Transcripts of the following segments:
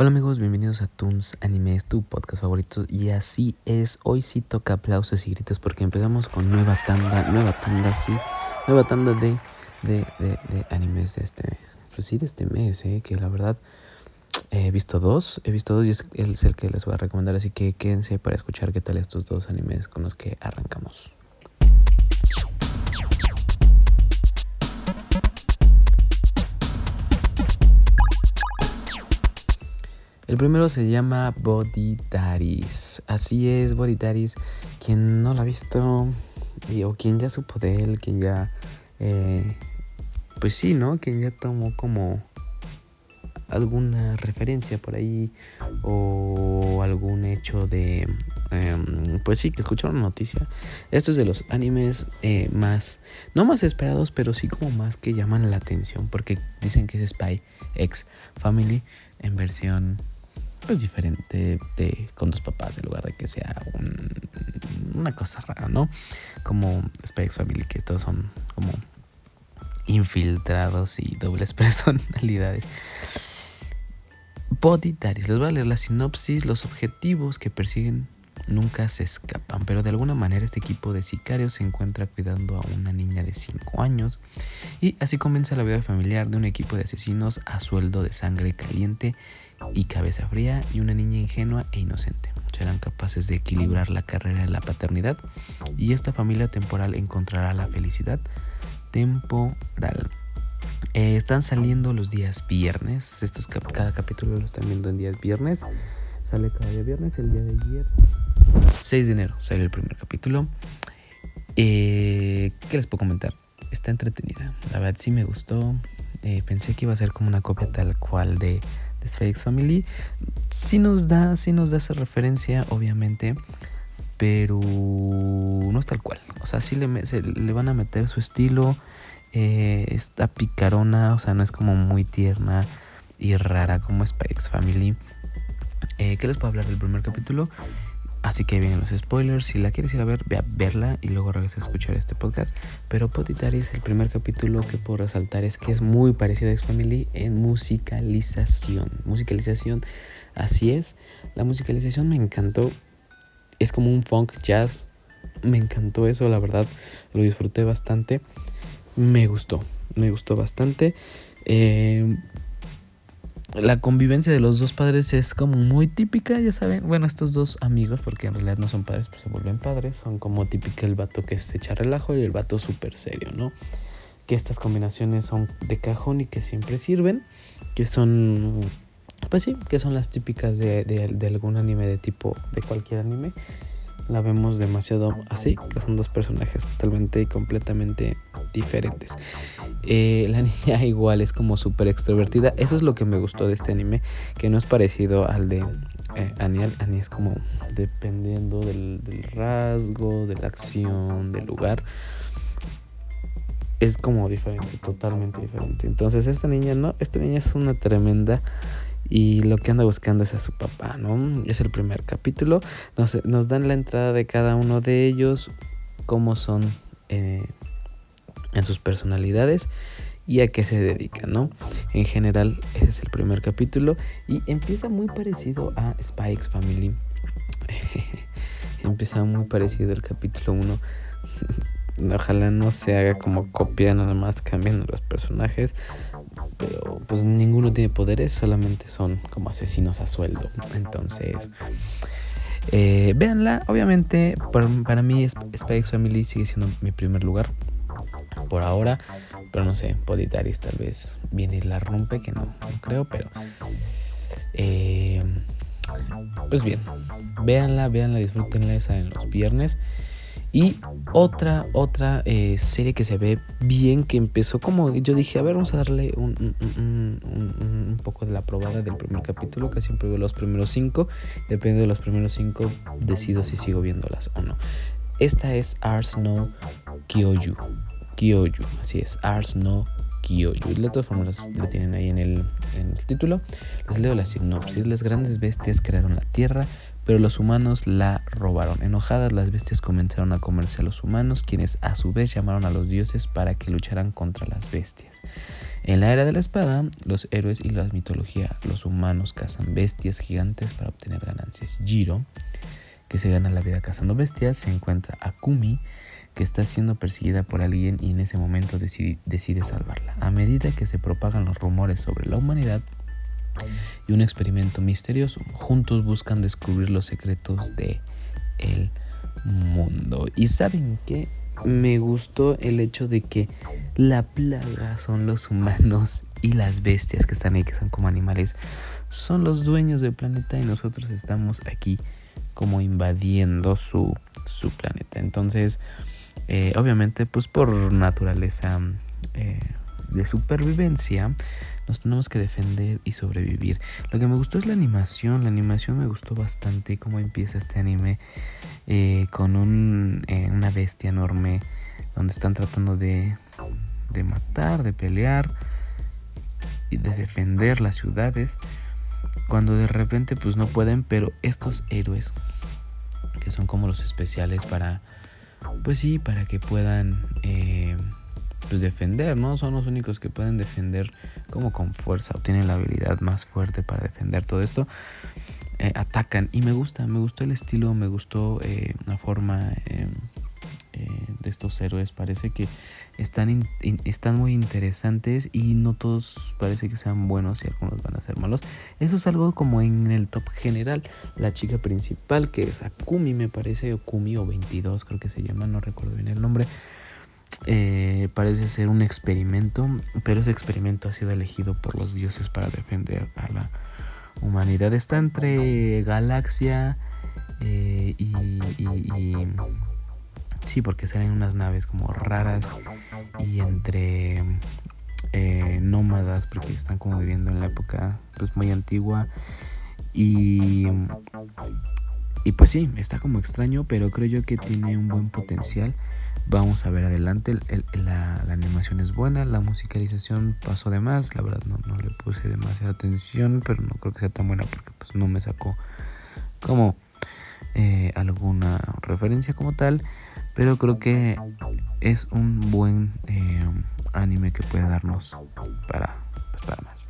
Hola amigos, bienvenidos a Toons Animes, tu podcast favorito. Y así es, hoy sí toca aplausos y gritos porque empezamos con nueva tanda, nueva tanda, sí, nueva tanda de, de, de, animes de este, pues sí, de este mes, eh, que la verdad he visto dos, he visto dos y es, es el que les voy a recomendar, así que quédense para escuchar qué tal estos dos animes con los que arrancamos. El primero se llama Daddies. Así es, Daddies. Quien no lo ha visto, o quien ya supo de él, quien ya. Eh, pues sí, ¿no? Quien ya tomó como alguna referencia por ahí o algún hecho de em, pues sí que escucharon noticia esto es de los animes eh, más no más esperados pero sí como más que llaman la atención porque dicen que es Spy X Family en versión pues diferente de con tus papás en lugar de que sea una cosa rara, ¿no? Como Space Family, que todos son como infiltrados y dobles personalidades. Body Daddies, les voy a leer la sinopsis, los objetivos que persiguen nunca se escapan, pero de alguna manera este equipo de sicarios se encuentra cuidando a una niña de 5 años y así comienza la vida familiar de un equipo de asesinos a sueldo de sangre caliente y cabeza fría y una niña ingenua e inocente. Serán capaces de equilibrar la carrera de la paternidad y esta familia temporal encontrará la felicidad temporal. Eh, están saliendo los días viernes. Estos cada capítulo lo están viendo en días viernes. Sale cada día viernes, el día de ayer. 6 de enero sale el primer capítulo. Eh, ¿Qué les puedo comentar? Está entretenida. La verdad sí me gustó. Eh, pensé que iba a ser como una copia tal cual de de Spy Family, sí nos da, sí nos da esa referencia, obviamente, pero no es tal cual. O sea, sí le, van a meter su estilo, eh, está picarona, o sea, no es como muy tierna y rara como Spy Family. Eh, ¿Qué les puedo hablar del primer capítulo? Así que vienen los spoilers. Si la quieres ir a ver, ve a verla y luego regresa a escuchar este podcast. Pero Potitaris, el primer capítulo que puedo resaltar es que es muy parecido a X-Family en musicalización. Musicalización, así es. La musicalización me encantó. Es como un funk jazz. Me encantó eso, la verdad. Lo disfruté bastante. Me gustó. Me gustó bastante. Eh, la convivencia de los dos padres es como muy típica, ya saben. Bueno, estos dos amigos, porque en realidad no son padres, pero se vuelven padres, son como típica el vato que se echa relajo y el vato súper serio, ¿no? Que estas combinaciones son de cajón y que siempre sirven, que son, pues sí, que son las típicas de, de algún anime de tipo, de cualquier anime la vemos demasiado así, que son dos personajes totalmente y completamente diferentes. Eh, la niña igual es como súper extrovertida, eso es lo que me gustó de este anime, que no es parecido al de eh, Aniel, es como dependiendo del, del rasgo, de la acción, del lugar es como diferente, totalmente diferente. Entonces esta niña no, esta niña es una tremenda y lo que anda buscando es a su papá, ¿no? Es el primer capítulo. Nos, dan la entrada de cada uno de ellos, cómo son eh, en sus personalidades y a qué se dedican, ¿no? En general, ese es el primer capítulo y empieza muy parecido a Spikes Family. empieza muy parecido el capítulo 1. Ojalá no se haga como copia, nada más cambian los personajes. Pues ninguno tiene poderes, solamente son como asesinos a sueldo. Entonces, eh, véanla. Obviamente, para, mí, Spy Family sigue siendo mi primer lugar por ahora. Pero no sé, Poditaris tal vez viene y la rompe, que no, no creo, pero. Eh, pues bien, véanla, véanla, disfrútenla esa en los viernes. Y otra, otra eh, serie que se ve bien, que empezó como yo dije, a ver, vamos a darle un, un, poco de la probada del primer capítulo, que siempre veo los primeros cinco. Depende de los primeros cinco, decido si sigo viéndolas o no. Esta es Ars No Kyoju. Kyoju, así es, Ars No Kyoju. De todas formas lo tienen ahí en el, en el título. Les leo la sinopsis. Las grandes bestias crearon la tierra pero los humanos la robaron. Enojadas, las bestias comenzaron a comerse a los humanos, quienes a su vez llamaron a los dioses para que lucharan contra las bestias. En la era de la espada, los héroes y la mitología, los humanos cazan bestias gigantes para obtener ganancias. Jiro, que se gana la vida cazando bestias, se encuentra a Kumi, que está siendo perseguida por alguien y en ese momento decide, decide salvarla. A medida que se propagan los rumores sobre la humanidad y un experimento misterioso, juntos buscan descubrir los secretos de el mundo. Y saben que me gustó el hecho de que la plaga son los humanos y las bestias que están ahí, que son como animales, son los dueños del planeta y nosotros estamos aquí como invadiendo su, su planeta. Entonces, eh, obviamente, pues por naturaleza eh, de supervivencia, nos tenemos que defender y sobrevivir. Lo que me gustó es la animación. La animación me gustó bastante. Cómo empieza este anime eh, con un, una bestia enorme donde están tratando de, de matar, de pelear y de defender las ciudades. Cuando de repente pues no pueden, pero estos héroes que son como los especiales para pues sí, para que puedan eh, pues defender, ¿no? Son los únicos que pueden defender como con fuerza o tienen la habilidad más fuerte para defender todo esto. Eh, atacan y me gusta, me gustó el estilo, me gustó eh, la forma de estos héroes. Parece que están, están muy interesantes y no todos parece que sean buenos y algunos van a ser malos. Eso es algo como en el top general. La chica principal, que es Akumi, me parece, o Kumi o 22, creo que se llama, no recuerdo bien el nombre. Eh, parece ser un experimento, pero ese experimento ha sido elegido por los dioses para defender a la humanidad. Está entre galaxia eh, y Sí, porque salen unas naves como raras y entre eh, nómadas, porque están como viviendo en la época pues muy antigua. Y, y pues sí, está como extraño, pero creo yo que tiene un buen potencial. Vamos a ver adelante, la, animación es buena, la musicalización pasó de más, la verdad no, no le puse demasiada atención, pero no creo que sea tan buena porque pues no me sacó como eh, alguna referencia como tal. Pero creo que es un buen eh, anime que puede darnos para, pues, para más.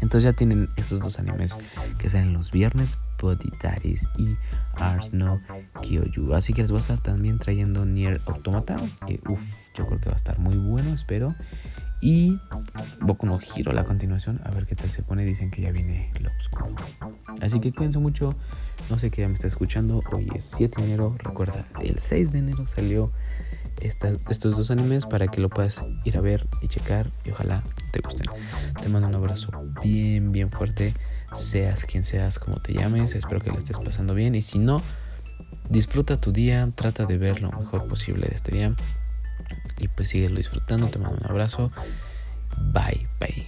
Entonces ya tienen estos dos animes que salen los viernes, Poditaris y Ars no Kyoju. Así que les voy a estar también trayendo Nier Automata, que uff, yo creo que va a estar muy bueno, espero. Y Boku no Hiro la continuación, a ver qué tal se pone. Dicen que ya viene lo oscuro. Así que cuídense mucho. No sé qué ya me está escuchando. Hoy es 7 de enero. Recuerda, el 6 de enero salió estos dos animes para que lo puedas ir a ver y checar. Y ojalá te gusten. Te mando un abrazo bien, bien fuerte. Seas quien seas, como te llames. Espero que lo estés pasando bien. Y si no, disfruta tu día. Trata de ver lo mejor posible de este día y pues síguelo disfrutando. Te mando un abrazo. Bye, bye.